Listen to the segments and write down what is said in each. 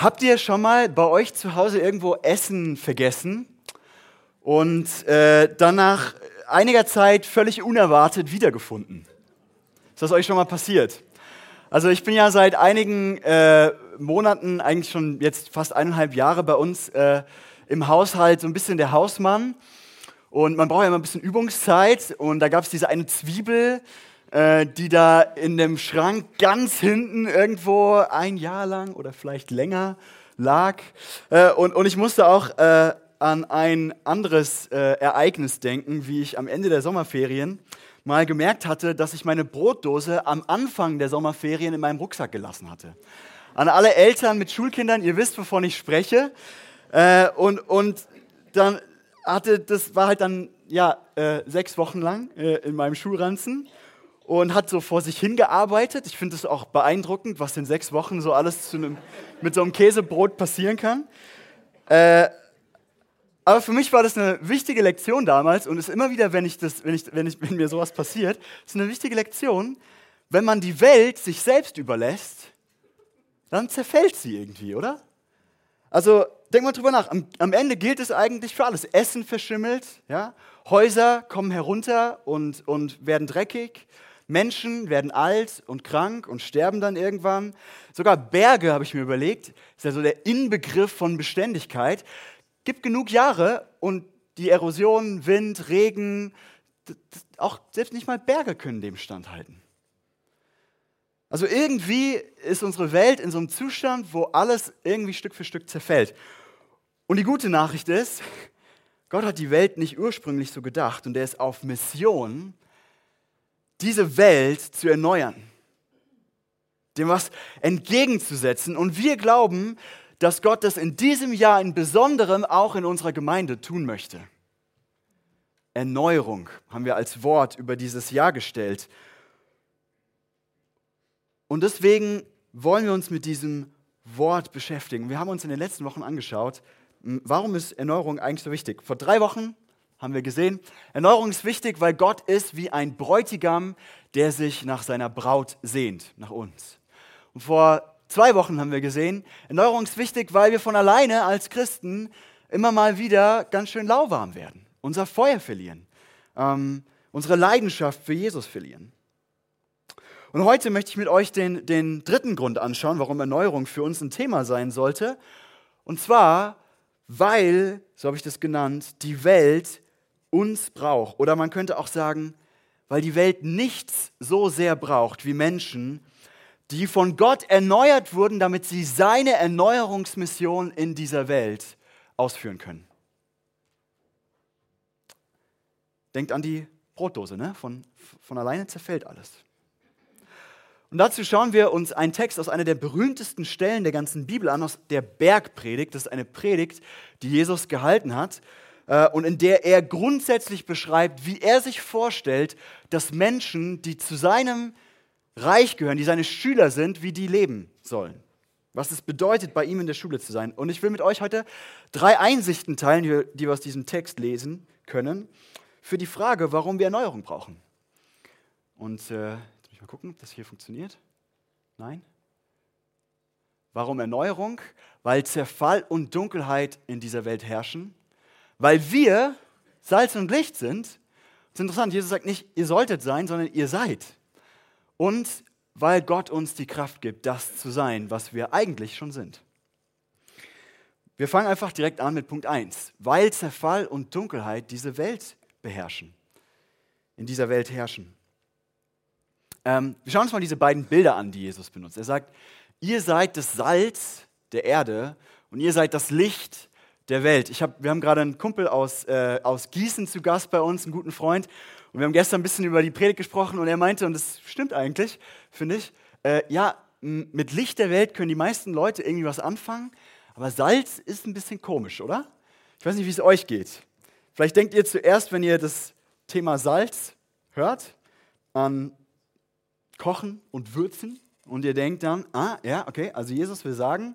Habt ihr schon mal bei euch zu Hause irgendwo Essen vergessen und äh, dann nach einiger Zeit völlig unerwartet wiedergefunden? Ist das euch schon mal passiert? Also ich bin ja seit einigen äh, Monaten, eigentlich schon jetzt fast eineinhalb Jahre bei uns äh, im Haushalt so ein bisschen der Hausmann. Und man braucht ja immer ein bisschen Übungszeit. Und da gab es diese eine Zwiebel, die da in dem Schrank ganz hinten irgendwo ein Jahr lang oder vielleicht länger lag. Äh, und, und ich musste auch äh, an ein anderes äh, Ereignis denken, wie ich am Ende der Sommerferien mal gemerkt hatte, dass ich meine Brotdose am Anfang der Sommerferien in meinem Rucksack gelassen hatte. An alle Eltern mit Schulkindern, ihr wisst, wovon ich spreche. Äh, und, und dann hatte, das war halt dann ja äh, sechs Wochen lang äh, in meinem Schulranzen und hat so vor sich hingearbeitet. Ich finde es auch beeindruckend, was in sechs Wochen so alles einem, mit so einem Käsebrot passieren kann. Äh, aber für mich war das eine wichtige Lektion damals und ist immer wieder, wenn, ich das, wenn, ich, wenn, ich, wenn mir sowas passiert, ist eine wichtige Lektion, wenn man die Welt sich selbst überlässt, dann zerfällt sie irgendwie, oder? Also denk mal drüber nach. Am, am, Ende gilt es eigentlich für alles. Essen verschimmelt, ja? Häuser kommen herunter und, und werden dreckig. Menschen werden alt und krank und sterben dann irgendwann. Sogar Berge, habe ich mir überlegt, ist ja so der Inbegriff von Beständigkeit. Gibt genug Jahre und die Erosion, Wind, Regen, auch selbst nicht mal Berge können dem standhalten. Also irgendwie ist unsere Welt in so einem Zustand, wo alles irgendwie Stück für Stück zerfällt. Und die gute Nachricht ist, Gott hat die Welt nicht ursprünglich so gedacht und er ist auf Mission, diese Welt zu erneuern, dem was entgegenzusetzen. Und wir glauben, dass Gott das in diesem Jahr in besonderem auch in unserer Gemeinde tun möchte. Erneuerung haben wir als Wort über dieses Jahr gestellt. Und deswegen wollen wir uns mit diesem Wort beschäftigen. Wir haben uns in den letzten Wochen angeschaut, warum ist Erneuerung eigentlich so wichtig. Vor drei Wochen haben wir gesehen, Erneuerung ist wichtig, weil Gott ist wie ein Bräutigam, der sich nach seiner Braut sehnt, nach uns. Und vor zwei Wochen haben wir gesehen, Erneuerung ist wichtig, weil wir von alleine als Christen immer mal wieder ganz schön lauwarm werden, unser Feuer verlieren, ähm, unsere Leidenschaft für Jesus verlieren. Und heute möchte ich mit euch den, den dritten Grund anschauen, warum Erneuerung für uns ein Thema sein sollte. Und zwar, weil, so habe ich das genannt, die Welt uns braucht. Oder man könnte auch sagen, weil die Welt nichts so sehr braucht wie Menschen, die von Gott erneuert wurden, damit sie seine Erneuerungsmission in dieser Welt ausführen können. Denkt an die Brotdose, ne? von, von alleine zerfällt alles. Und dazu schauen wir uns einen Text aus einer der berühmtesten Stellen der ganzen Bibel an, aus der Bergpredigt. Das ist eine Predigt, die Jesus gehalten hat und in der er grundsätzlich beschreibt, wie er sich vorstellt, dass Menschen, die zu seinem Reich gehören, die seine Schüler sind, wie die leben sollen. Was es bedeutet, bei ihm in der Schule zu sein. Und ich will mit euch heute drei Einsichten teilen, die wir aus diesem Text lesen können, für die Frage, warum wir Erneuerung brauchen. Und äh, jetzt muss ich mal gucken, ob das hier funktioniert. Nein? Warum Erneuerung? Weil Zerfall und Dunkelheit in dieser Welt herrschen. Weil wir Salz und Licht sind. Das ist interessant, Jesus sagt nicht, ihr solltet sein, sondern ihr seid und weil Gott uns die Kraft gibt, das zu sein, was wir eigentlich schon sind. Wir fangen einfach direkt an mit Punkt 1. Weil Zerfall und Dunkelheit diese Welt beherrschen, in dieser Welt herrschen. Ähm, wir schauen uns mal diese beiden Bilder an, die Jesus benutzt. Er sagt, ihr seid das Salz der Erde und ihr seid das Licht der Welt. Ich hab, wir haben gerade einen Kumpel aus, äh, aus Gießen zu Gast bei uns, einen guten Freund. Und wir haben gestern ein bisschen über die Predigt gesprochen und er meinte, und das stimmt eigentlich, finde ich, äh, ja, mit Licht der Welt können die meisten Leute irgendwie was anfangen, aber Salz ist ein bisschen komisch, oder? Ich weiß nicht, wie es euch geht. Vielleicht denkt ihr zuerst, wenn ihr das Thema Salz hört, an Kochen und Würzen und ihr denkt dann, ah, ja, okay, also Jesus will sagen,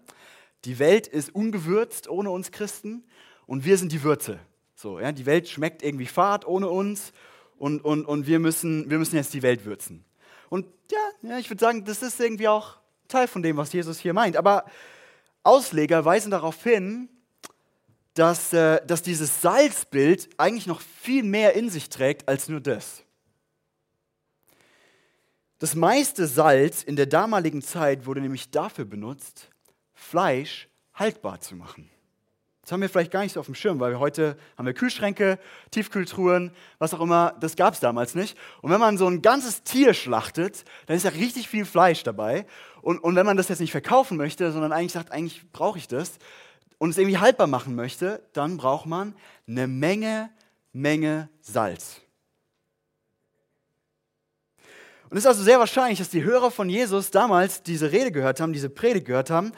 die Welt ist ungewürzt ohne uns Christen und wir sind die Würze. So, ja, die Welt schmeckt irgendwie fad ohne uns und, und, und wir, müssen, wir müssen jetzt die Welt würzen. Und ja, ja ich würde sagen, das ist irgendwie auch Teil von dem, was Jesus hier meint. Aber Ausleger weisen darauf hin, dass, äh, dass dieses Salzbild eigentlich noch viel mehr in sich trägt als nur das. Das meiste Salz in der damaligen Zeit wurde nämlich dafür benutzt, Fleisch haltbar zu machen. Das haben wir vielleicht gar nicht so auf dem Schirm, weil wir heute haben wir Kühlschränke, Tiefkühltruhen, was auch immer. Das gab es damals nicht. Und wenn man so ein ganzes Tier schlachtet, dann ist ja richtig viel Fleisch dabei. Und, und wenn man das jetzt nicht verkaufen möchte, sondern eigentlich sagt, eigentlich brauche ich das und es irgendwie haltbar machen möchte, dann braucht man eine Menge, Menge Salz. Und es ist also sehr wahrscheinlich, dass die Hörer von Jesus damals diese Rede gehört haben, diese Predigt gehört haben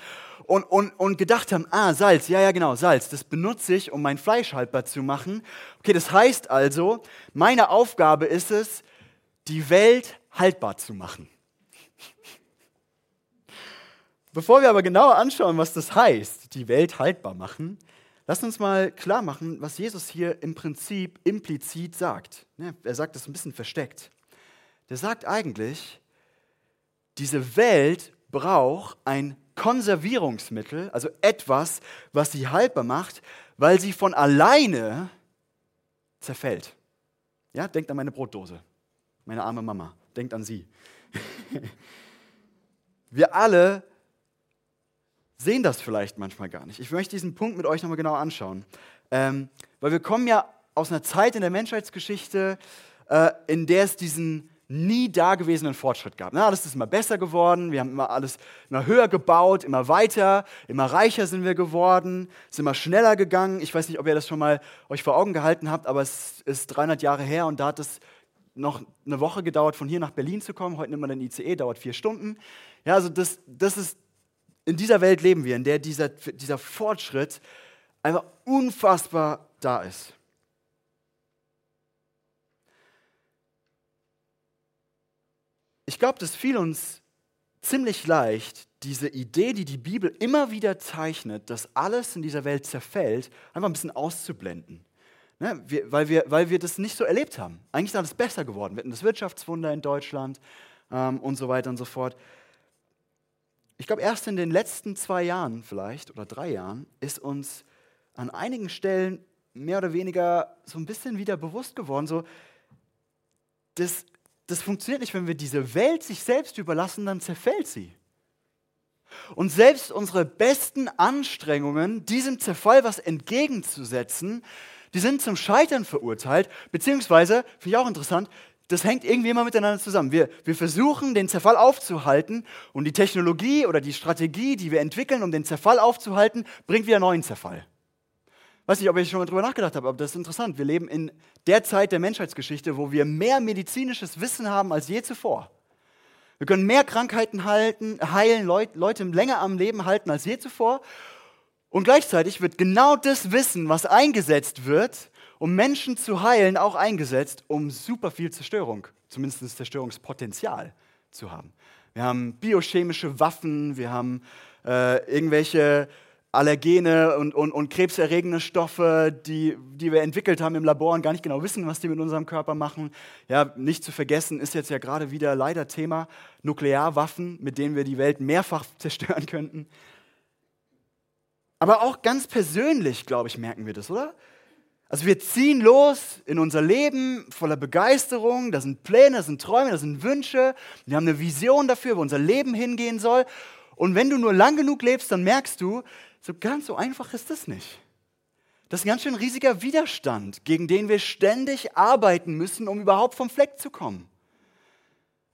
und, und, und gedacht haben, ah, Salz, ja, ja, genau, Salz, das benutze ich, um mein Fleisch haltbar zu machen. Okay, das heißt also, meine Aufgabe ist es, die Welt haltbar zu machen. Bevor wir aber genauer anschauen, was das heißt, die Welt haltbar machen, lasst uns mal klar machen, was Jesus hier im Prinzip implizit sagt. Er sagt das ein bisschen versteckt. Der sagt eigentlich, diese Welt braucht ein Konservierungsmittel, also etwas, was sie haltbar macht, weil sie von alleine zerfällt. Ja, denkt an meine Brotdose, meine arme Mama, denkt an sie. Wir alle sehen das vielleicht manchmal gar nicht. Ich möchte diesen Punkt mit euch nochmal genau anschauen, ähm, weil wir kommen ja aus einer Zeit in der Menschheitsgeschichte, äh, in der es diesen nie dagewesenen Fortschritt gab. Na, alles ist immer besser geworden, wir haben immer alles immer höher gebaut, immer weiter, immer reicher sind wir geworden, sind immer schneller gegangen. Ich weiß nicht, ob ihr das schon mal euch vor Augen gehalten habt, aber es ist 300 Jahre her und da hat es noch eine Woche gedauert, von hier nach Berlin zu kommen. Heute nimmt man den ICE, dauert vier Stunden. Ja, also das, das ist, in dieser Welt leben wir, in der dieser, dieser Fortschritt einfach unfassbar da ist. Ich glaube, das fiel uns ziemlich leicht, diese Idee, die die Bibel immer wieder zeichnet, dass alles in dieser Welt zerfällt, einfach ein bisschen auszublenden. Ne? Wir, weil, wir, weil wir das nicht so erlebt haben. Eigentlich ist alles besser geworden. Wir hatten das Wirtschaftswunder in Deutschland ähm, und so weiter und so fort. Ich glaube, erst in den letzten zwei Jahren vielleicht oder drei Jahren ist uns an einigen Stellen mehr oder weniger so ein bisschen wieder bewusst geworden, so, das das funktioniert nicht, wenn wir diese Welt sich selbst überlassen, dann zerfällt sie. Und selbst unsere besten Anstrengungen, diesem Zerfall was entgegenzusetzen, die sind zum Scheitern verurteilt, beziehungsweise, finde ich auch interessant, das hängt irgendwie immer miteinander zusammen. Wir, wir versuchen, den Zerfall aufzuhalten und die Technologie oder die Strategie, die wir entwickeln, um den Zerfall aufzuhalten, bringt wieder neuen Zerfall. Weiß nicht, ob ich schon mal drüber nachgedacht habe, aber das ist interessant. Wir leben in der Zeit der Menschheitsgeschichte, wo wir mehr medizinisches Wissen haben als je zuvor. Wir können mehr Krankheiten halten, heilen, Leute länger am Leben halten als je zuvor. Und gleichzeitig wird genau das Wissen, was eingesetzt wird, um Menschen zu heilen, auch eingesetzt, um super viel Zerstörung, zumindest Zerstörungspotenzial zu haben. Wir haben biochemische Waffen, wir haben äh, irgendwelche Allergene und, und, und krebserregende Stoffe, die, die wir entwickelt haben im Labor und gar nicht genau wissen, was die mit unserem Körper machen. Ja, nicht zu vergessen ist jetzt ja gerade wieder leider Thema Nuklearwaffen, mit denen wir die Welt mehrfach zerstören könnten. Aber auch ganz persönlich, glaube ich, merken wir das, oder? Also wir ziehen los in unser Leben voller Begeisterung, da sind Pläne, da sind Träume, da sind Wünsche, wir haben eine Vision dafür, wo unser Leben hingehen soll. Und wenn du nur lang genug lebst, dann merkst du, so ganz so einfach ist das nicht. Das ist ein ganz schön riesiger Widerstand, gegen den wir ständig arbeiten müssen, um überhaupt vom Fleck zu kommen.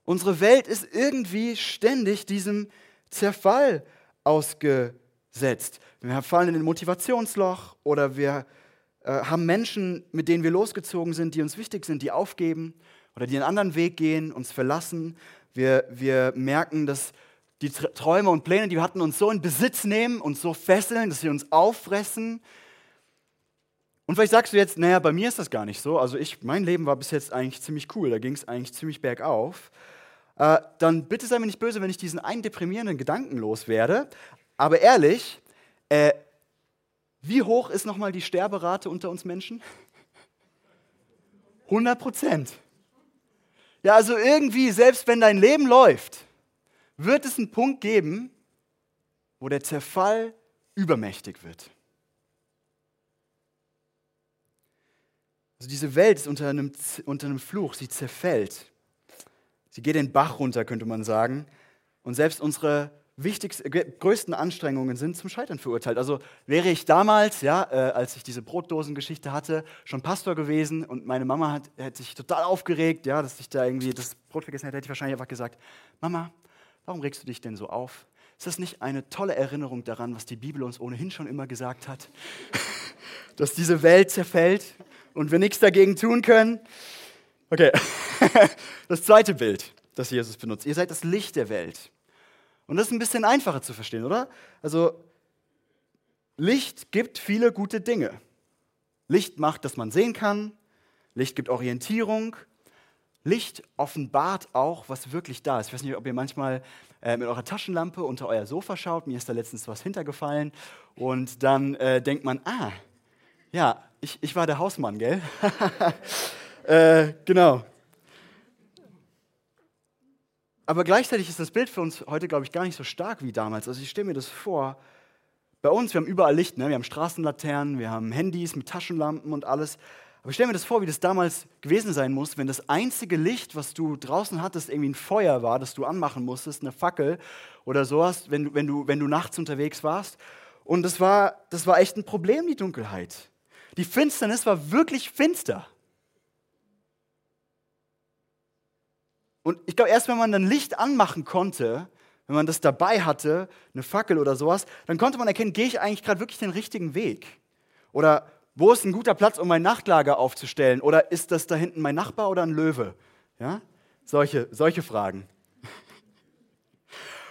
Unsere Welt ist irgendwie ständig diesem Zerfall ausgesetzt. Wir fallen in ein Motivationsloch oder wir äh, haben Menschen, mit denen wir losgezogen sind, die uns wichtig sind, die aufgeben oder die einen anderen Weg gehen, uns verlassen. Wir, wir merken, dass die Träume und Pläne, die wir hatten, uns so in Besitz nehmen, und so fesseln, dass sie uns auffressen. Und vielleicht sagst du jetzt, naja, bei mir ist das gar nicht so. Also ich, mein Leben war bis jetzt eigentlich ziemlich cool, da ging es eigentlich ziemlich bergauf. Äh, dann bitte sei mir nicht böse, wenn ich diesen einen deprimierenden Gedanken loswerde. Aber ehrlich, äh, wie hoch ist nochmal die Sterberate unter uns Menschen? 100 Prozent. Ja, also irgendwie, selbst wenn dein Leben läuft, wird es einen Punkt geben, wo der Zerfall übermächtig wird. Also diese Welt ist unter einem, unter einem Fluch, sie zerfällt. Sie geht den Bach runter, könnte man sagen. Und selbst unsere wichtigsten, größten Anstrengungen sind zum Scheitern verurteilt. Also wäre ich damals, ja, äh, als ich diese Brotdosengeschichte hatte, schon Pastor gewesen und meine Mama hat, hätte sich total aufgeregt, ja, dass ich da irgendwie das Brot vergessen hätte, hätte ich wahrscheinlich einfach gesagt, Mama, warum regst du dich denn so auf? Ist das nicht eine tolle Erinnerung daran, was die Bibel uns ohnehin schon immer gesagt hat? dass diese Welt zerfällt und wir nichts dagegen tun können? Okay, das zweite Bild, das Jesus benutzt. Ihr seid das Licht der Welt. Und das ist ein bisschen einfacher zu verstehen, oder? Also, Licht gibt viele gute Dinge. Licht macht, dass man sehen kann. Licht gibt Orientierung. Licht offenbart auch, was wirklich da ist. Ich weiß nicht, ob ihr manchmal äh, mit eurer Taschenlampe unter euer Sofa schaut. Mir ist da letztens was hintergefallen. Und dann äh, denkt man, ah, ja, ich, ich war der Hausmann, gell? äh, genau. Aber gleichzeitig ist das Bild für uns heute, glaube ich, gar nicht so stark wie damals. Also ich stelle mir das vor, bei uns, wir haben überall Licht, ne? wir haben Straßenlaternen, wir haben Handys mit Taschenlampen und alles. Aber ich stelle mir das vor, wie das damals gewesen sein muss, wenn das einzige Licht, was du draußen hattest, irgendwie ein Feuer war, das du anmachen musstest, eine Fackel oder sowas, wenn, wenn, du, wenn du nachts unterwegs warst. Und das war, das war echt ein Problem, die Dunkelheit. Die Finsternis war wirklich finster. Und ich glaube, erst wenn man dann Licht anmachen konnte, wenn man das dabei hatte, eine Fackel oder sowas, dann konnte man erkennen, gehe ich eigentlich gerade wirklich den richtigen Weg? Oder wo ist ein guter Platz, um mein Nachtlager aufzustellen? Oder ist das da hinten mein Nachbar oder ein Löwe? Ja? Solche, solche Fragen.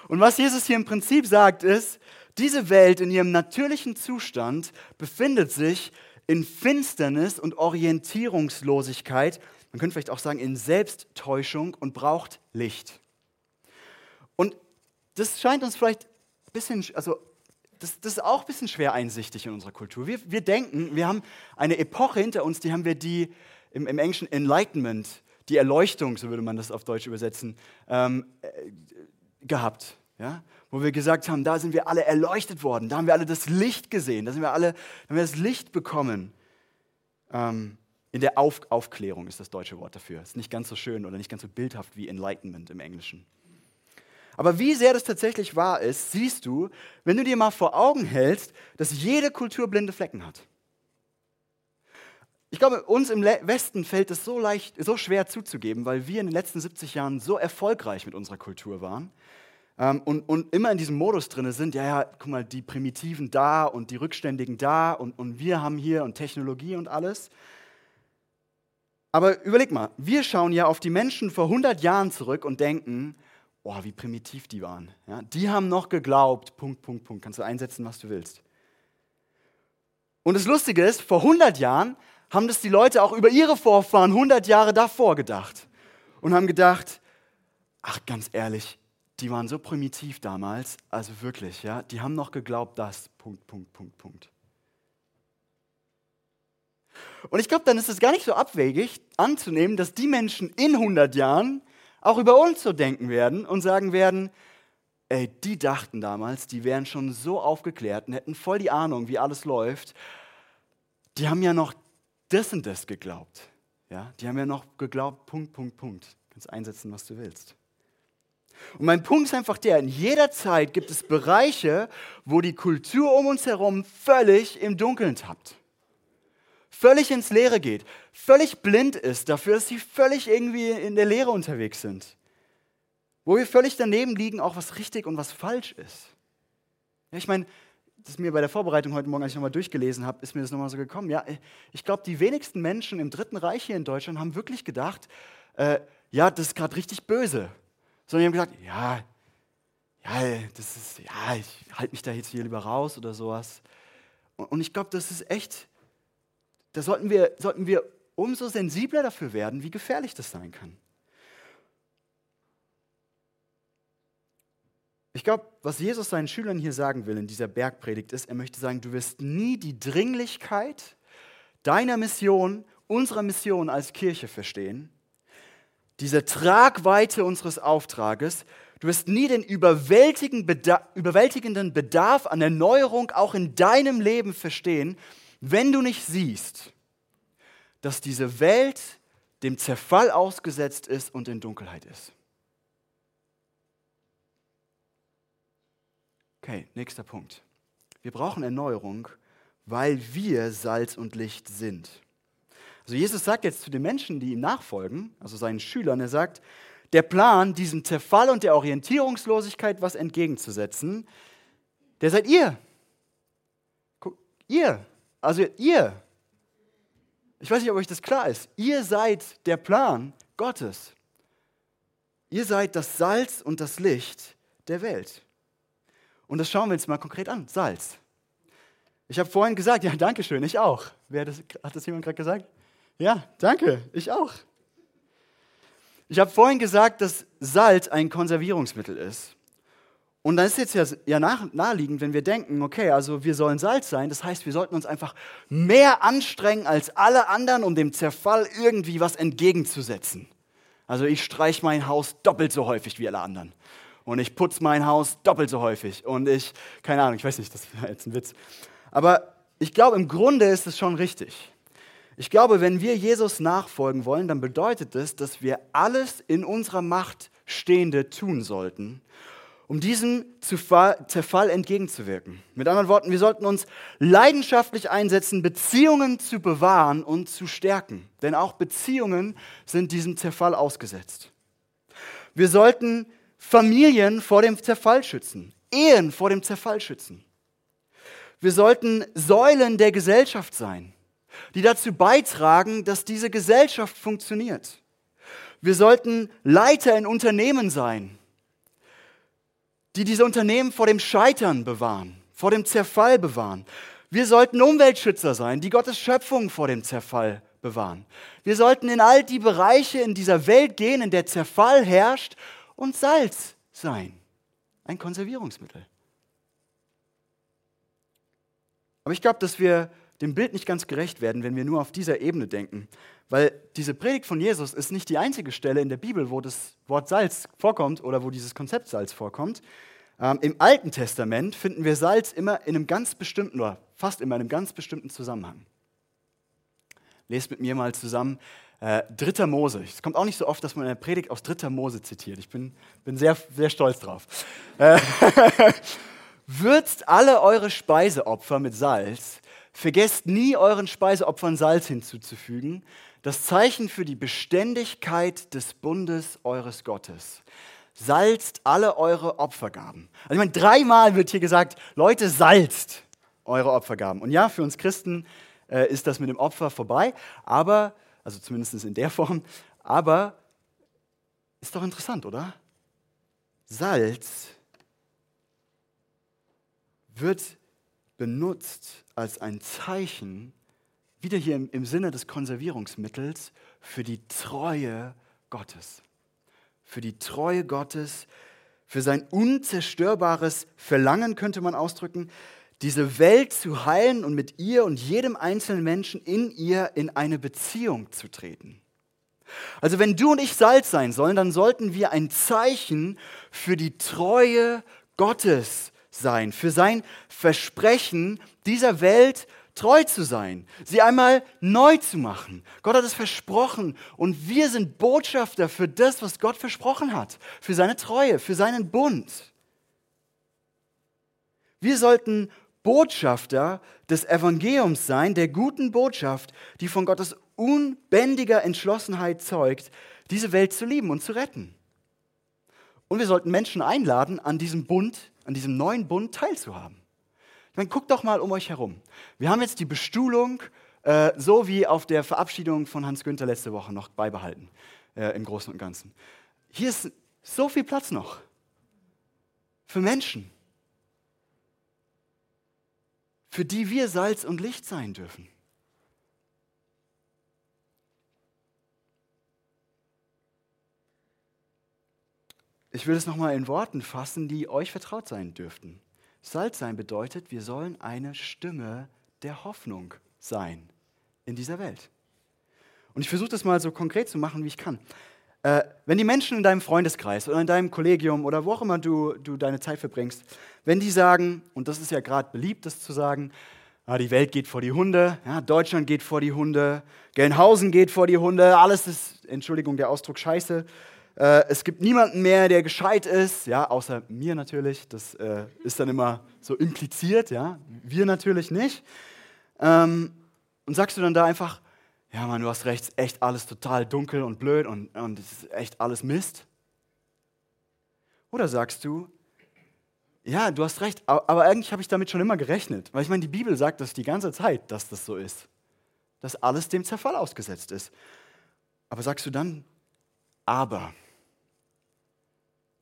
Und was Jesus hier im Prinzip sagt, ist, diese Welt in ihrem natürlichen Zustand befindet sich in Finsternis und Orientierungslosigkeit. Man könnte vielleicht auch sagen, in Selbsttäuschung und braucht Licht. Und das scheint uns vielleicht ein bisschen, also das, das, ist auch ein bisschen schwer einsichtig in unserer Kultur. Wir, wir, denken, wir haben eine Epoche hinter uns, die haben wir die im, im Englischen Enlightenment, die Erleuchtung, so würde man das auf Deutsch übersetzen, ähm, äh, gehabt. Ja? Wo wir gesagt haben, da sind wir alle erleuchtet worden, da haben wir alle das Licht gesehen, da sind wir alle, haben wir das Licht bekommen. Ähm, in der Auf Aufklärung ist das deutsche Wort dafür. Ist nicht ganz so schön oder nicht ganz so bildhaft wie Enlightenment im Englischen. Aber wie sehr das tatsächlich wahr ist, siehst du, wenn du dir mal vor Augen hältst, dass jede Kultur blinde Flecken hat. Ich glaube, uns im Westen fällt es so leicht, so schwer zuzugeben, weil wir in den letzten 70 Jahren so erfolgreich mit unserer Kultur waren ähm, und, und, immer in diesem Modus drin sind, ja, ja, guck mal, die Primitiven da und die Rückständigen da und, und wir haben hier und Technologie und alles. Aber überleg mal, wir schauen ja auf die Menschen vor 100 Jahren zurück und denken, oh, wie primitiv die waren. Ja, die haben noch geglaubt, Punkt, Punkt, Punkt. Kannst du einsetzen, was du willst. Und das Lustige ist, vor 100 Jahren haben das die Leute auch über ihre Vorfahren 100 Jahre davor gedacht. Und haben gedacht, ach ganz ehrlich, die waren so primitiv damals, also wirklich, ja, die haben noch geglaubt, das, Punkt, Punkt, Punkt, Punkt. Und ich glaube, dann ist es gar nicht so abwegig anzunehmen, dass die Menschen in 100 Jahren auch über uns so denken werden und sagen werden, ey, die dachten damals, die wären schon so aufgeklärt und hätten voll die Ahnung, wie alles läuft. Die haben ja noch das und das geglaubt. Ja, die haben ja noch geglaubt, Punkt, Punkt, Punkt. Du kannst einsetzen, was du willst. Und mein Punkt ist einfach der, in jeder Zeit gibt es Bereiche, wo die Kultur um uns herum völlig im Dunkeln tappt völlig ins Leere geht, völlig blind ist dafür, dass sie völlig irgendwie in der Leere unterwegs sind. Wo wir völlig daneben liegen, auch was richtig und was falsch ist. Ja, ich meine, das mir bei der Vorbereitung heute Morgen, als ich nochmal durchgelesen habe, ist mir das nochmal so gekommen. Ja, ich glaube, die wenigsten Menschen im Dritten Reich hier in Deutschland haben wirklich gedacht, äh, ja, das ist gerade richtig böse. Sondern die haben gesagt, ja, ja, das ist, ja, ich halte mich da jetzt hier lieber raus oder sowas. Und, und ich glaube, das ist echt da sollten wir, sollten wir umso sensibler dafür werden, wie gefährlich das sein kann. Ich glaube, was Jesus seinen Schülern hier sagen will in dieser Bergpredigt ist, er möchte sagen, du wirst nie die Dringlichkeit deiner Mission, unserer Mission als Kirche verstehen, diese Tragweite unseres Auftrages, Du wirst nie den überwältigenden Bedarf an Erneuerung auch in deinem Leben verstehen, wenn du nicht siehst, dass diese Welt dem Zerfall ausgesetzt ist und in Dunkelheit ist. Okay, nächster Punkt. Wir brauchen Erneuerung, weil wir Salz und Licht sind. Also Jesus sagt jetzt zu den Menschen, die ihm nachfolgen, also seinen Schülern, er sagt, der Plan, diesem Zerfall und der Orientierungslosigkeit was entgegenzusetzen, der seid ihr. Ihr. Also ihr. Ich weiß nicht, ob euch das klar ist. Ihr seid der Plan Gottes. Ihr seid das Salz und das Licht der Welt. Und das schauen wir uns mal konkret an. Salz. Ich habe vorhin gesagt, ja, danke schön, ich auch. Wer hat das, hat das jemand gerade gesagt? Ja, danke, ich auch. Ich habe vorhin gesagt, dass Salz ein Konservierungsmittel ist. Und dann ist jetzt ja, ja nach, naheliegend, wenn wir denken, okay, also wir sollen Salz sein, das heißt, wir sollten uns einfach mehr anstrengen als alle anderen, um dem Zerfall irgendwie was entgegenzusetzen. Also ich streiche mein Haus doppelt so häufig wie alle anderen. Und ich putze mein Haus doppelt so häufig. Und ich, keine Ahnung, ich weiß nicht, das war jetzt ein Witz. Aber ich glaube, im Grunde ist es schon richtig. Ich glaube, wenn wir Jesus nachfolgen wollen, dann bedeutet es, dass wir alles in unserer Macht Stehende tun sollten, um diesem Zerfall entgegenzuwirken. Mit anderen Worten, wir sollten uns leidenschaftlich einsetzen, Beziehungen zu bewahren und zu stärken. Denn auch Beziehungen sind diesem Zerfall ausgesetzt. Wir sollten Familien vor dem Zerfall schützen, Ehen vor dem Zerfall schützen. Wir sollten Säulen der Gesellschaft sein die dazu beitragen, dass diese Gesellschaft funktioniert. Wir sollten Leiter in Unternehmen sein, die diese Unternehmen vor dem Scheitern bewahren, vor dem Zerfall bewahren. Wir sollten Umweltschützer sein, die Gottes Schöpfung vor dem Zerfall bewahren. Wir sollten in all die Bereiche in dieser Welt gehen, in der Zerfall herrscht und Salz sein. Ein Konservierungsmittel. Aber ich glaube, dass wir dem Bild nicht ganz gerecht werden, wenn wir nur auf dieser Ebene denken. Weil diese Predigt von Jesus ist nicht die einzige Stelle in der Bibel, wo das Wort Salz vorkommt oder wo dieses Konzept Salz vorkommt. Ähm, Im Alten Testament finden wir Salz immer in einem ganz bestimmten, oder fast immer in einem ganz bestimmten Zusammenhang. Lest mit mir mal zusammen äh, Dritter Mose. Es kommt auch nicht so oft, dass man in der Predigt aus Dritter Mose zitiert. Ich bin, bin sehr, sehr stolz drauf. Äh, Würzt alle eure Speiseopfer mit Salz, Vergesst nie euren Speiseopfern Salz hinzuzufügen, das Zeichen für die Beständigkeit des Bundes eures Gottes. Salzt alle eure Opfergaben. Also ich meine, dreimal wird hier gesagt, Leute, salzt eure Opfergaben. Und ja, für uns Christen äh, ist das mit dem Opfer vorbei, aber, also zumindest in der Form, aber ist doch interessant, oder? Salz wird benutzt als ein Zeichen, wieder hier im, Sinne des Konservierungsmittels, für die Treue Gottes. Für die Treue Gottes, für sein unzerstörbares Verlangen, könnte man ausdrücken, diese Welt zu heilen und mit ihr und jedem einzelnen Menschen in ihr in eine Beziehung zu treten. Also wenn du und ich Salz sein sollen, dann sollten wir ein Zeichen für die Treue Gottes sein, für sein Versprechen, dieser Welt treu zu sein, sie einmal neu zu machen. Gott hat es versprochen und wir sind Botschafter für das, was Gott versprochen hat, für seine Treue, für seinen Bund. Wir sollten Botschafter des Evangeliums sein, der guten Botschaft, die von Gottes unbändiger Entschlossenheit zeugt, diese Welt zu lieben und zu retten. Und wir sollten Menschen einladen, an diesem Bund an diesem neuen Bund teilzuhaben. Ich meine, guckt doch mal um euch herum. Wir haben jetzt die Bestuhlung, äh, so wie auf der Verabschiedung von Hans Günther letzte Woche noch beibehalten, äh, im Großen und Ganzen. Hier ist so viel Platz noch für Menschen, für die wir Salz und Licht sein dürfen. Ich will es nochmal in Worten fassen, die euch vertraut sein dürften. Salz sein bedeutet, wir sollen eine Stimme der Hoffnung sein in dieser Welt. Und ich versuche das mal so konkret zu machen, wie ich kann. Äh, wenn die Menschen in deinem Freundeskreis oder in deinem Kollegium oder wo auch immer du, du deine Zeit verbringst, wenn die sagen, und das ist ja gerade beliebt, das zu sagen, ah, die Welt geht vor die Hunde, ja, Deutschland geht vor die Hunde, Gelnhausen geht vor die Hunde, alles ist, Entschuldigung, der Ausdruck scheiße. Äh, es gibt niemanden mehr, der gescheit ist, ja, außer mir natürlich. Das äh, ist dann immer so impliziert, ja. Wir natürlich nicht. Ähm, und sagst du dann da einfach, ja, Mann, du hast recht, echt alles total dunkel und blöd und, und es ist echt alles Mist? Oder sagst du, ja, du hast recht, aber eigentlich habe ich damit schon immer gerechnet, weil ich meine, die Bibel sagt das die ganze Zeit, dass das so ist, dass alles dem Zerfall ausgesetzt ist. Aber sagst du dann, aber,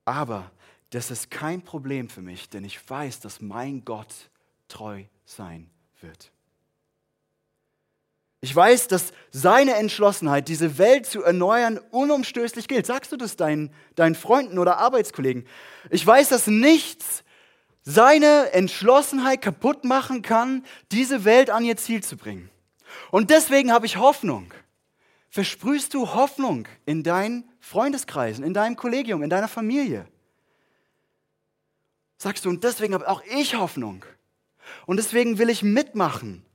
aber, das ist kein Problem für mich, denn ich weiß, dass mein Gott treu sein wird. Ich weiß, dass seine Entschlossenheit, diese Welt zu erneuern, unumstößlich gilt. Sagst du das deinen, deinen Freunden oder Arbeitskollegen? Ich weiß, dass nichts seine Entschlossenheit kaputt machen kann, diese Welt an ihr Ziel zu bringen. Und deswegen habe ich Hoffnung. Versprühst du Hoffnung in deinen Freundeskreisen, in deinem Kollegium, in deiner Familie? Sagst du, und deswegen habe auch ich Hoffnung. Und deswegen will ich mitmachen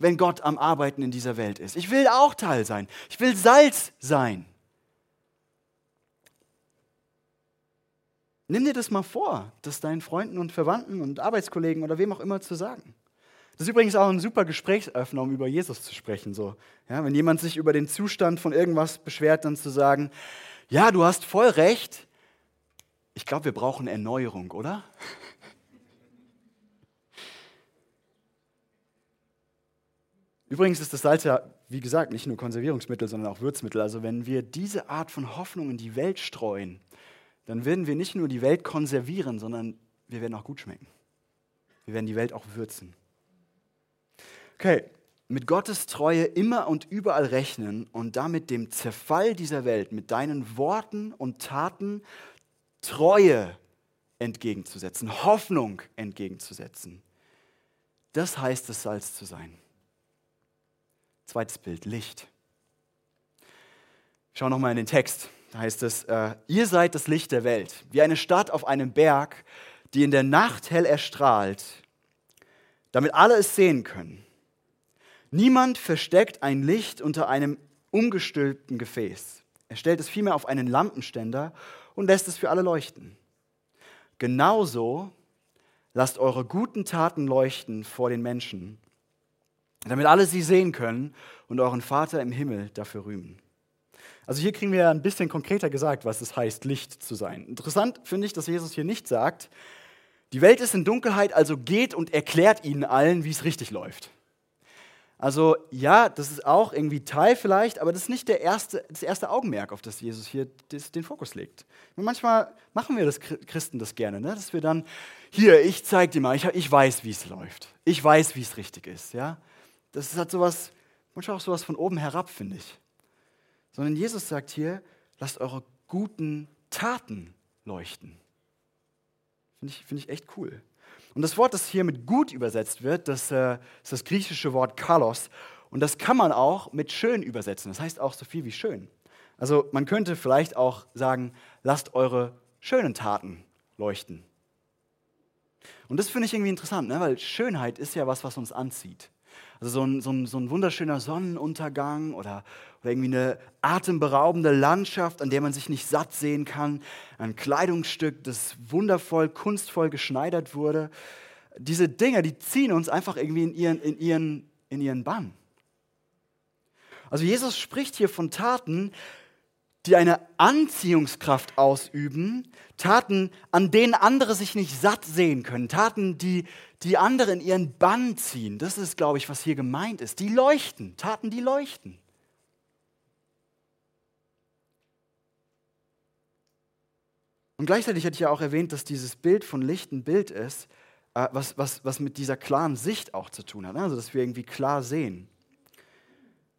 wenn Gott am Arbeiten in dieser Welt ist. Ich will auch Teil sein. Ich will Salz sein. Nimm dir das mal vor, das deinen Freunden und Verwandten und Arbeitskollegen oder wem auch immer zu sagen. Das ist übrigens auch ein super Gesprächsöffner, um über Jesus zu sprechen. So. Ja, wenn jemand sich über den Zustand von irgendwas beschwert, dann zu sagen, ja, du hast voll recht, ich glaube, wir brauchen Erneuerung, oder? Übrigens ist das Salz ja, wie gesagt, nicht nur Konservierungsmittel, sondern auch Würzmittel. Also wenn wir diese Art von Hoffnung in die Welt streuen, dann werden wir nicht nur die Welt konservieren, sondern wir werden auch gut schmecken. Wir werden die Welt auch würzen. Okay, mit Gottes Treue immer und überall rechnen und damit dem Zerfall dieser Welt mit deinen Worten und Taten Treue entgegenzusetzen, Hoffnung entgegenzusetzen. Das heißt es, Salz zu sein. Zweites Bild, Licht. Schau nochmal in den Text. Da heißt es, äh, ihr seid das Licht der Welt, wie eine Stadt auf einem Berg, die in der Nacht hell erstrahlt, damit alle es sehen können. Niemand versteckt ein Licht unter einem umgestülpten Gefäß. Er stellt es vielmehr auf einen Lampenständer und lässt es für alle leuchten. Genauso lasst eure guten Taten leuchten vor den Menschen, damit alle sie sehen können und euren Vater im Himmel dafür rühmen. Also hier kriegen wir ein bisschen konkreter gesagt, was es heißt, Licht zu sein. Interessant finde ich, dass Jesus hier nicht sagt, die Welt ist in Dunkelheit, also geht und erklärt ihnen allen, wie es richtig läuft. Also ja, das ist auch irgendwie Teil vielleicht, aber das ist nicht der erste, das erste Augenmerk, auf das Jesus hier den Fokus legt. Und manchmal machen wir das Christen das gerne, ne? dass wir dann, hier, ich zeige dir mal, ich, ich weiß, wie es läuft. Ich weiß, wie es richtig ist. Ja? Das hat sowas, manchmal auch sowas von oben herab, finde ich. Sondern Jesus sagt hier, lasst eure guten Taten leuchten. Finde ich, find ich echt cool. Und das Wort, das hier mit gut übersetzt wird, das äh, ist das griechische Wort kalos. Und das kann man auch mit schön übersetzen. Das heißt auch so viel wie schön. Also man könnte vielleicht auch sagen, lasst eure schönen Taten leuchten. Und das finde ich irgendwie interessant, ne? weil Schönheit ist ja was, was uns anzieht. Also so ein, so ein, so ein wunderschöner Sonnenuntergang oder, oder irgendwie eine atemberaubende Landschaft, an der man sich nicht satt sehen kann. Ein Kleidungsstück, das wundervoll, kunstvoll geschneidert wurde. Diese Dinge, die ziehen uns einfach irgendwie in ihren, in ihren, in ihren Bann. Also Jesus spricht hier von Taten, die eine Anziehungskraft ausüben, Taten, an denen andere sich nicht satt sehen können, Taten, die, die andere in ihren Bann ziehen. Das ist, glaube ich, was hier gemeint ist. Die leuchten, Taten, die leuchten. Und gleichzeitig hatte ich ja auch erwähnt, dass dieses Bild von Licht ein Bild ist, äh, was, was, was mit dieser klaren Sicht auch zu tun hat. Ne? Also, dass wir irgendwie klar sehen.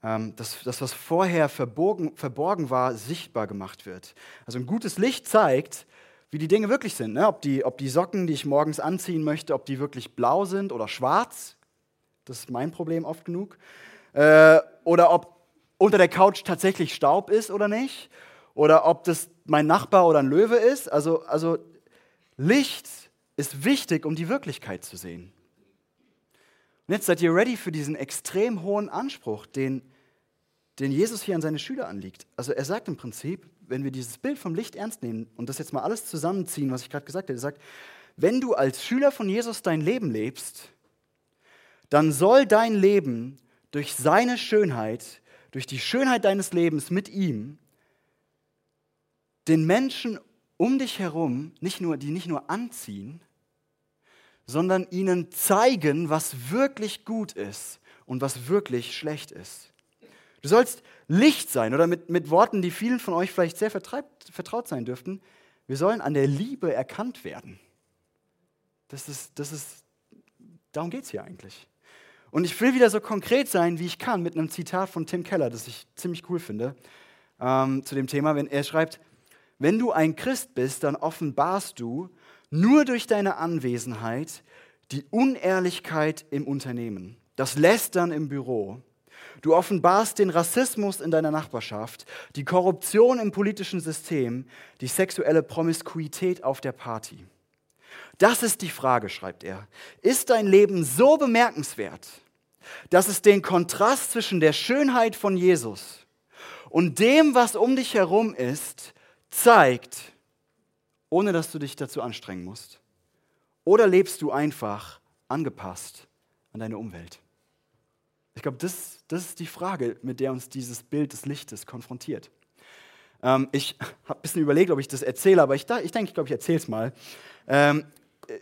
Ähm, dass das, was vorher verborgen, verborgen war, sichtbar gemacht wird. Also ein gutes Licht zeigt, wie die Dinge wirklich sind. Ne? Ob, die, ob die Socken, die ich morgens anziehen möchte, ob die wirklich blau sind oder schwarz. Das ist mein Problem oft genug. Äh, oder ob unter der Couch tatsächlich Staub ist oder nicht. oder ob das mein Nachbar oder ein Löwe ist. Also, also Licht ist wichtig, um die Wirklichkeit zu sehen. Und jetzt seid ihr ready für diesen extrem hohen Anspruch, den, den Jesus hier an seine Schüler anlegt. Also er sagt im Prinzip, wenn wir dieses Bild vom Licht ernst nehmen und das jetzt mal alles zusammenziehen, was ich gerade gesagt habe, er sagt, wenn du als Schüler von Jesus dein Leben lebst, dann soll dein Leben durch seine Schönheit, durch die Schönheit deines Lebens mit ihm, den Menschen um dich herum, nicht nur, die nicht nur anziehen, sondern ihnen zeigen, was wirklich gut ist und was wirklich schlecht ist. Du sollst Licht sein oder mit, mit Worten, die vielen von euch vielleicht sehr vertraut sein dürften. Wir sollen an der Liebe erkannt werden. Das ist, das ist, darum geht es hier eigentlich. Und ich will wieder so konkret sein, wie ich kann, mit einem Zitat von Tim Keller, das ich ziemlich cool finde, ähm, zu dem Thema. Wenn er schreibt, wenn du ein Christ bist, dann offenbarst du nur durch deine Anwesenheit die Unehrlichkeit im Unternehmen, das Lästern im Büro. Du offenbarst den Rassismus in deiner Nachbarschaft, die Korruption im politischen System, die sexuelle Promiskuität auf der Party. Das ist die Frage, schreibt er. Ist dein Leben so bemerkenswert, dass es den Kontrast zwischen der Schönheit von Jesus und dem, was um dich herum ist, zeigt, ohne dass du dich dazu anstrengen musst? Oder lebst du einfach angepasst an deine Umwelt? Ich glaube, das, das ist die Frage, mit der uns dieses Bild des Lichtes konfrontiert. Ähm, ich habe ein bisschen überlegt, ob ich das erzähle, aber ich, ich denke, ich glaube, ich erzähle es mal. Ähm,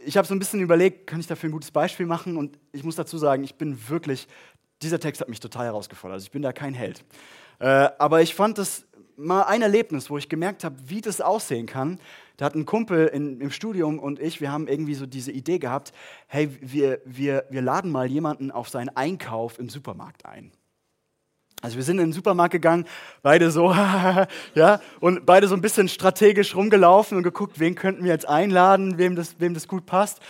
ich habe so ein bisschen überlegt, kann ich dafür ein gutes Beispiel machen? Und ich muss dazu sagen, ich bin wirklich, dieser Text hat mich total herausgefordert. Also ich bin da kein Held. Äh, aber ich fand das mal ein Erlebnis, wo ich gemerkt habe, wie das aussehen kann. Da hat ein Kumpel in, im Studium und ich, wir haben irgendwie so diese Idee gehabt, hey, wir, wir, wir laden mal jemanden auf seinen Einkauf im Supermarkt ein. Also wir sind in den Supermarkt gegangen, beide so, ja, und beide so ein bisschen strategisch rumgelaufen und geguckt, wen könnten wir jetzt einladen, wem das, wem das gut passt.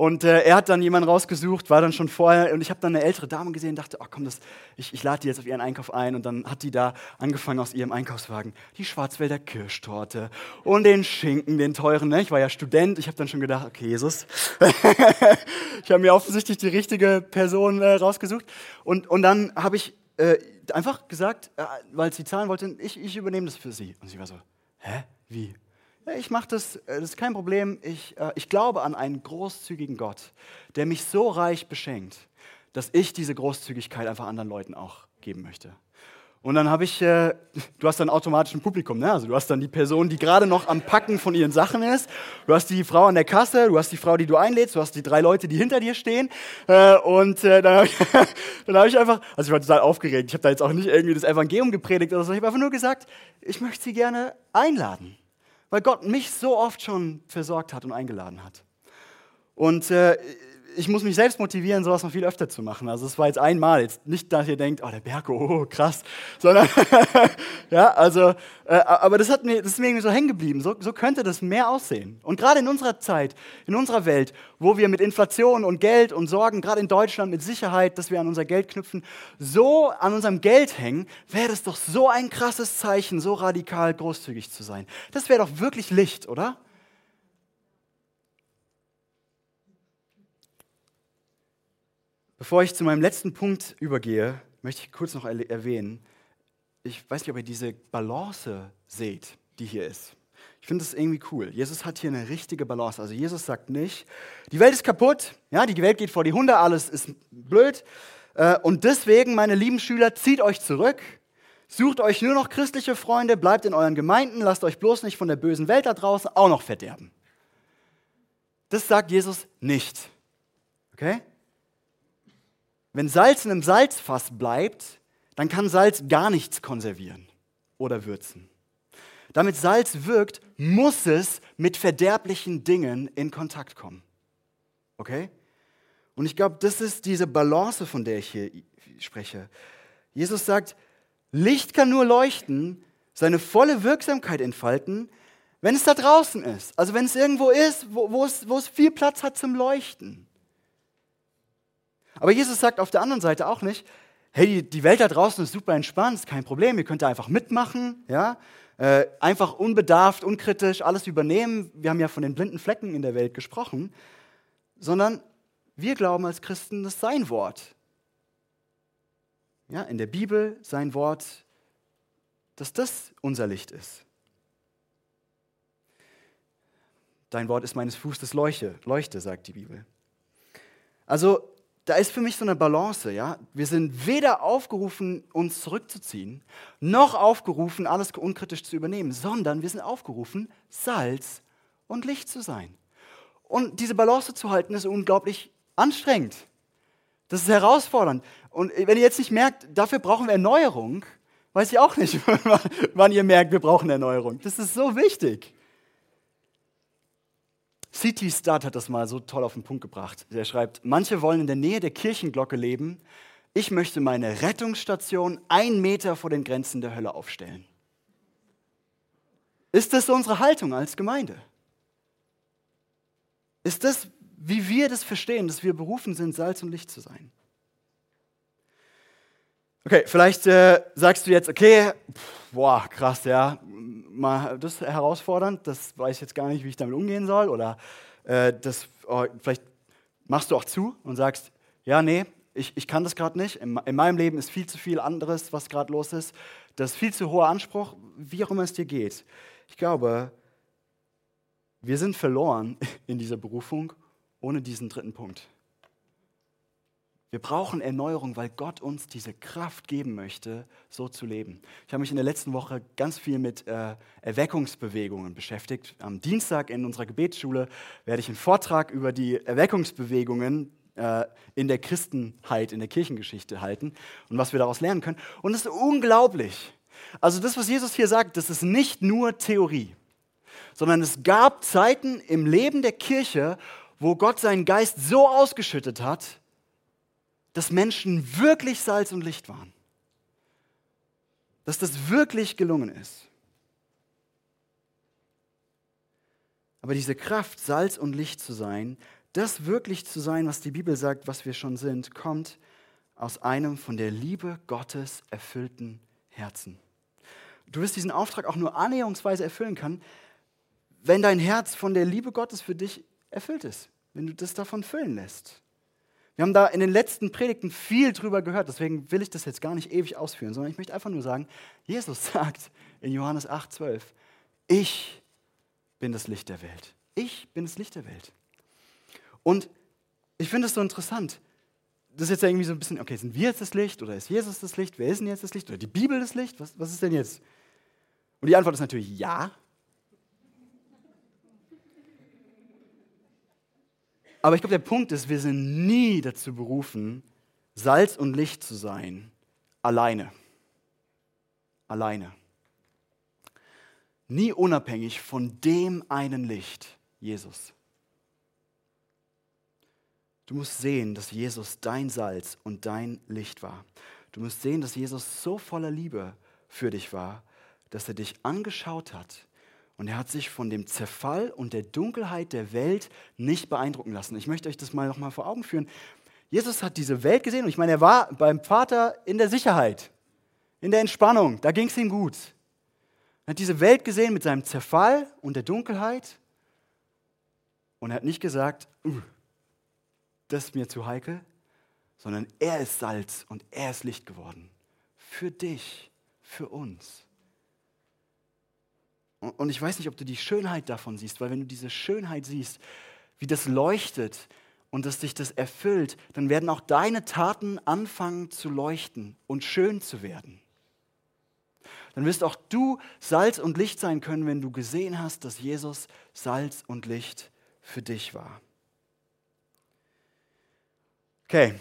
Und äh, er hat dann jemanden rausgesucht, war dann schon vorher, und ich habe dann eine ältere Dame gesehen und dachte, ach komm, das, ich, ich lade die jetzt auf ihren Einkauf ein. Und dann hat die da angefangen aus ihrem Einkaufswagen die Schwarzwälder Kirschtorte und den Schinken, den teuren. Ne? Ich war ja Student, ich habe dann schon gedacht, okay, Jesus, ich habe mir offensichtlich die richtige Person äh, rausgesucht. Und, und dann habe ich äh, einfach gesagt, äh, weil sie zahlen wollte, ich, ich übernehme das für sie. Und sie war so, hä, wie? Ich mache das, äh, das ist kein Problem. Ich, äh, ich glaube an einen großzügigen Gott, der mich so reich beschenkt, dass ich diese Großzügigkeit einfach anderen Leuten auch geben möchte. Und dann habe ich, äh, du hast dann automatisch ein Publikum, ne? Also du hast dann die Person, die gerade noch am Packen von ihren Sachen ist. Du hast die Frau an der Kasse, du hast die Frau, die du einlädst, du hast die drei Leute, die hinter dir stehen. Äh, und äh, dann habe ich, hab ich einfach, also ich war total aufgeregt. Ich habe da jetzt auch nicht irgendwie das Evangelium gepredigt oder so. Ich habe einfach nur gesagt, ich möchte sie gerne einladen, weil Gott mich so oft schon versorgt hat und eingeladen hat. Und äh, ich muss mich selbst motivieren, sowas noch viel öfter zu machen. Also es war jetzt einmal, jetzt nicht, dass ihr denkt, oh, der Berko, oh, krass, sondern, ja, also, äh, aber das, hat mir, das ist mir irgendwie so hängen geblieben. So, so könnte das mehr aussehen. Und gerade in unserer Zeit, in unserer Welt, wo wir mit Inflation und Geld und Sorgen, gerade in Deutschland mit Sicherheit, dass wir an unser Geld knüpfen, so an unserem Geld hängen, wäre das doch so ein krasses Zeichen, so radikal großzügig zu sein. Das wäre doch wirklich Licht, oder? Bevor ich zu meinem letzten Punkt übergehe, möchte ich kurz noch erwähnen, ich weiß nicht, ob ihr diese Balance seht, die hier ist. Ich finde das irgendwie cool. Jesus hat hier eine richtige Balance. Also Jesus sagt nicht, die Welt ist kaputt, ja, die Welt geht vor die Hunde, alles ist blöd. Äh, und deswegen, meine lieben Schüler, zieht euch zurück, sucht euch nur noch christliche Freunde, bleibt in euren Gemeinden, lasst euch bloß nicht von der bösen Welt da draußen auch noch verderben. Das sagt Jesus nicht. Okay? Wenn Salz in einem Salzfass bleibt, dann kann Salz gar nichts konservieren oder würzen. Damit Salz wirkt, muss es mit verderblichen Dingen in Kontakt kommen. Okay? Und ich glaube, das ist diese Balance, von der ich hier spreche. Jesus sagt, Licht kann nur leuchten, seine volle Wirksamkeit entfalten, wenn es da draußen ist. Also wenn es irgendwo ist, wo, wo, es, wo es viel Platz hat zum Leuchten. Aber Jesus sagt auf der anderen Seite auch nicht, hey, die Welt da draußen ist super entspannt, ist kein Problem, ihr könnt da einfach mitmachen, ja. äh, einfach unbedarft, unkritisch alles übernehmen. Wir haben ja von den blinden Flecken in der Welt gesprochen, sondern wir glauben als Christen, dass sein Wort, ja, in der Bibel sein Wort, dass das unser Licht ist. Dein Wort ist meines Fußes Leuchte, Leuchte, sagt die Bibel. Also da ist für mich so eine Balance, ja. Wir sind weder aufgerufen, uns zurückzuziehen, noch aufgerufen, alles unkritisch zu übernehmen, sondern wir sind aufgerufen, Salz und Licht zu sein. Und diese Balance zu halten, ist unglaublich anstrengend. Das ist herausfordernd. Und wenn ihr jetzt nicht merkt, dafür brauchen wir Erneuerung, weiß ich auch nicht, wann ihr merkt, wir brauchen Erneuerung. Das ist so wichtig. C.T. Studd hat das mal so toll auf den Punkt gebracht. Er schreibt, manche wollen in der Nähe der Kirchenglocke leben. Ich möchte meine Rettungsstation ein Meter vor den Grenzen der Hölle aufstellen. Ist das unsere Haltung als Gemeinde? Ist das, wie wir das verstehen, dass wir berufen sind, Salz und Licht zu sein? Okay, vielleicht äh, sagst du jetzt, okay, pff, boah, krass, ja, mal, das ist herausfordernd, das weiß ich jetzt gar nicht, wie ich damit umgehen soll. Oder äh, das, oh, vielleicht machst du auch zu und sagst, ja, nee, ich, ich kann das gerade nicht. In, in, meinem Leben ist viel zu viel anderes, was gerade los ist. Das ist viel zu hoher Anspruch, wie auch immer es dir geht. Ich glaube, wir sind verloren in dieser Berufung ohne diesen dritten Punkt. Wir brauchen Erneuerung, weil Gott uns diese Kraft geben möchte, so zu leben. Ich habe mich in der letzten Woche ganz viel mit äh, Erweckungsbewegungen beschäftigt. Am Dienstag in unserer Gebetsschule werde ich einen Vortrag über die Erweckungsbewegungen äh, in der Christenheit, in der Kirchengeschichte halten und was wir daraus lernen können. Und es ist unglaublich. Also das, was Jesus hier sagt, das ist nicht nur Theorie, sondern es gab Zeiten im Leben der Kirche, wo Gott seinen Geist so ausgeschüttet hat, dass Menschen wirklich Salz und Licht waren. Dass das wirklich gelungen ist. Aber diese Kraft, Salz und Licht zu sein, das wirklich zu sein, was die Bibel sagt, was wir schon sind, kommt aus einem von der Liebe Gottes erfüllten Herzen. Du wirst diesen Auftrag auch nur annäherungsweise erfüllen können, wenn dein Herz von der Liebe Gottes für dich erfüllt ist, wenn du das davon füllen lässt. Wir haben da in den letzten Predigten viel drüber gehört, deswegen will ich das jetzt gar nicht ewig ausführen, sondern ich möchte einfach nur sagen, Jesus sagt in Johannes 8, 12, ich bin das Licht der Welt. Ich bin das Licht der Welt. Und ich finde es so interessant. Das ist jetzt irgendwie so ein bisschen, okay, sind wir jetzt das Licht oder ist Jesus das Licht? Wer ist denn jetzt das Licht? Oder die Bibel das Licht? Was, was ist denn jetzt? Und die Antwort ist natürlich ja. Aber ich glaube, der Punkt ist, wir sind nie dazu berufen, Salz und Licht zu sein, alleine. Alleine. Nie unabhängig von dem einen Licht, Jesus. Du musst sehen, dass Jesus dein Salz und dein Licht war. Du musst sehen, dass Jesus so voller Liebe für dich war, dass er dich angeschaut hat und er hat sich von dem Zerfall und der Dunkelheit der Welt nicht beeindrucken lassen. Ich möchte euch das mal noch mal vor Augen führen. Jesus hat diese Welt gesehen und ich meine, er war beim Vater in der Sicherheit, in der Entspannung, da ging es ihm gut. Er hat diese Welt gesehen mit seinem Zerfall und der Dunkelheit und er hat nicht gesagt, uh, das ist mir zu heikel, sondern er ist Salz und er ist Licht geworden. Für dich, für uns. Und ich weiß nicht, ob du die Schönheit davon siehst, weil wenn du diese Schönheit siehst, wie das leuchtet und dass dich das erfüllt, dann werden auch deine Taten anfangen zu leuchten und schön zu werden. Dann wirst auch du Salz und Licht sein können, wenn du gesehen hast, dass Jesus Salz und Licht für dich war. Okay,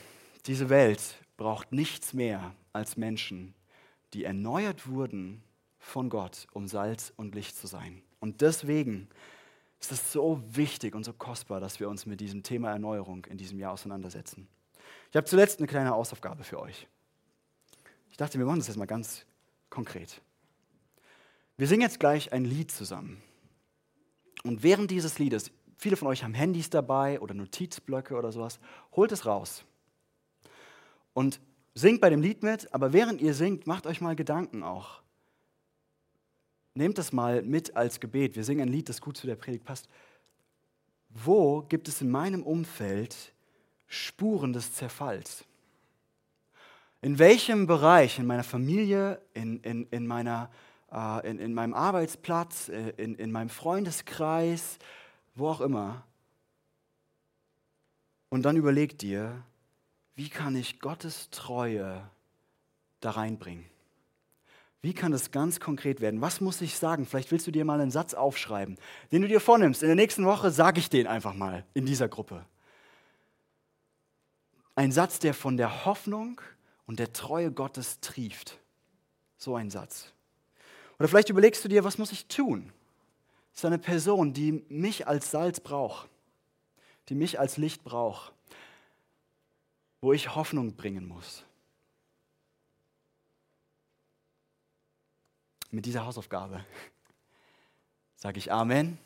diese Welt braucht nichts mehr als Menschen, die erneuert wurden von Gott, um Salz und Licht zu sein. Und deswegen ist es so wichtig und so kostbar, dass wir uns mit diesem Thema Erneuerung in diesem Jahr auseinandersetzen. Ich habe zuletzt eine kleine Hausaufgabe für euch. Ich dachte, wir machen das jetzt mal ganz konkret. Wir singen jetzt gleich ein Lied zusammen. Und während dieses Liedes, viele von euch haben Handys dabei oder Notizblöcke oder sowas, holt es raus. Und singt bei dem Lied mit, aber während ihr singt, macht euch mal Gedanken auch nehmt das mal mit als Gebet. Wir singen ein Lied, das gut zu der Predigt passt. Wo gibt es in meinem Umfeld Spuren des Zerfalls? In welchem Bereich in meiner Familie, in, in, in, meiner, äh, in, in meinem Arbeitsplatz, äh, in, in meinem Freundeskreis, wo auch immer. Und dann überleg dir, wie kann ich Gottes Treue da reinbringen? Wie kann das ganz konkret werden? Was muss ich sagen? Vielleicht willst du dir mal einen Satz aufschreiben, den du dir vornimmst. In der nächsten Woche sage ich den einfach mal in dieser Gruppe. Ein Satz, der von der Hoffnung und der Treue Gottes trieft. So ein Satz. Oder vielleicht überlegst du dir, was muss ich tun? Das ist eine Person, die mich als Salz braucht, die mich als Licht braucht, wo ich Hoffnung bringen muss. Mit dieser Hausaufgabe sage ich Amen.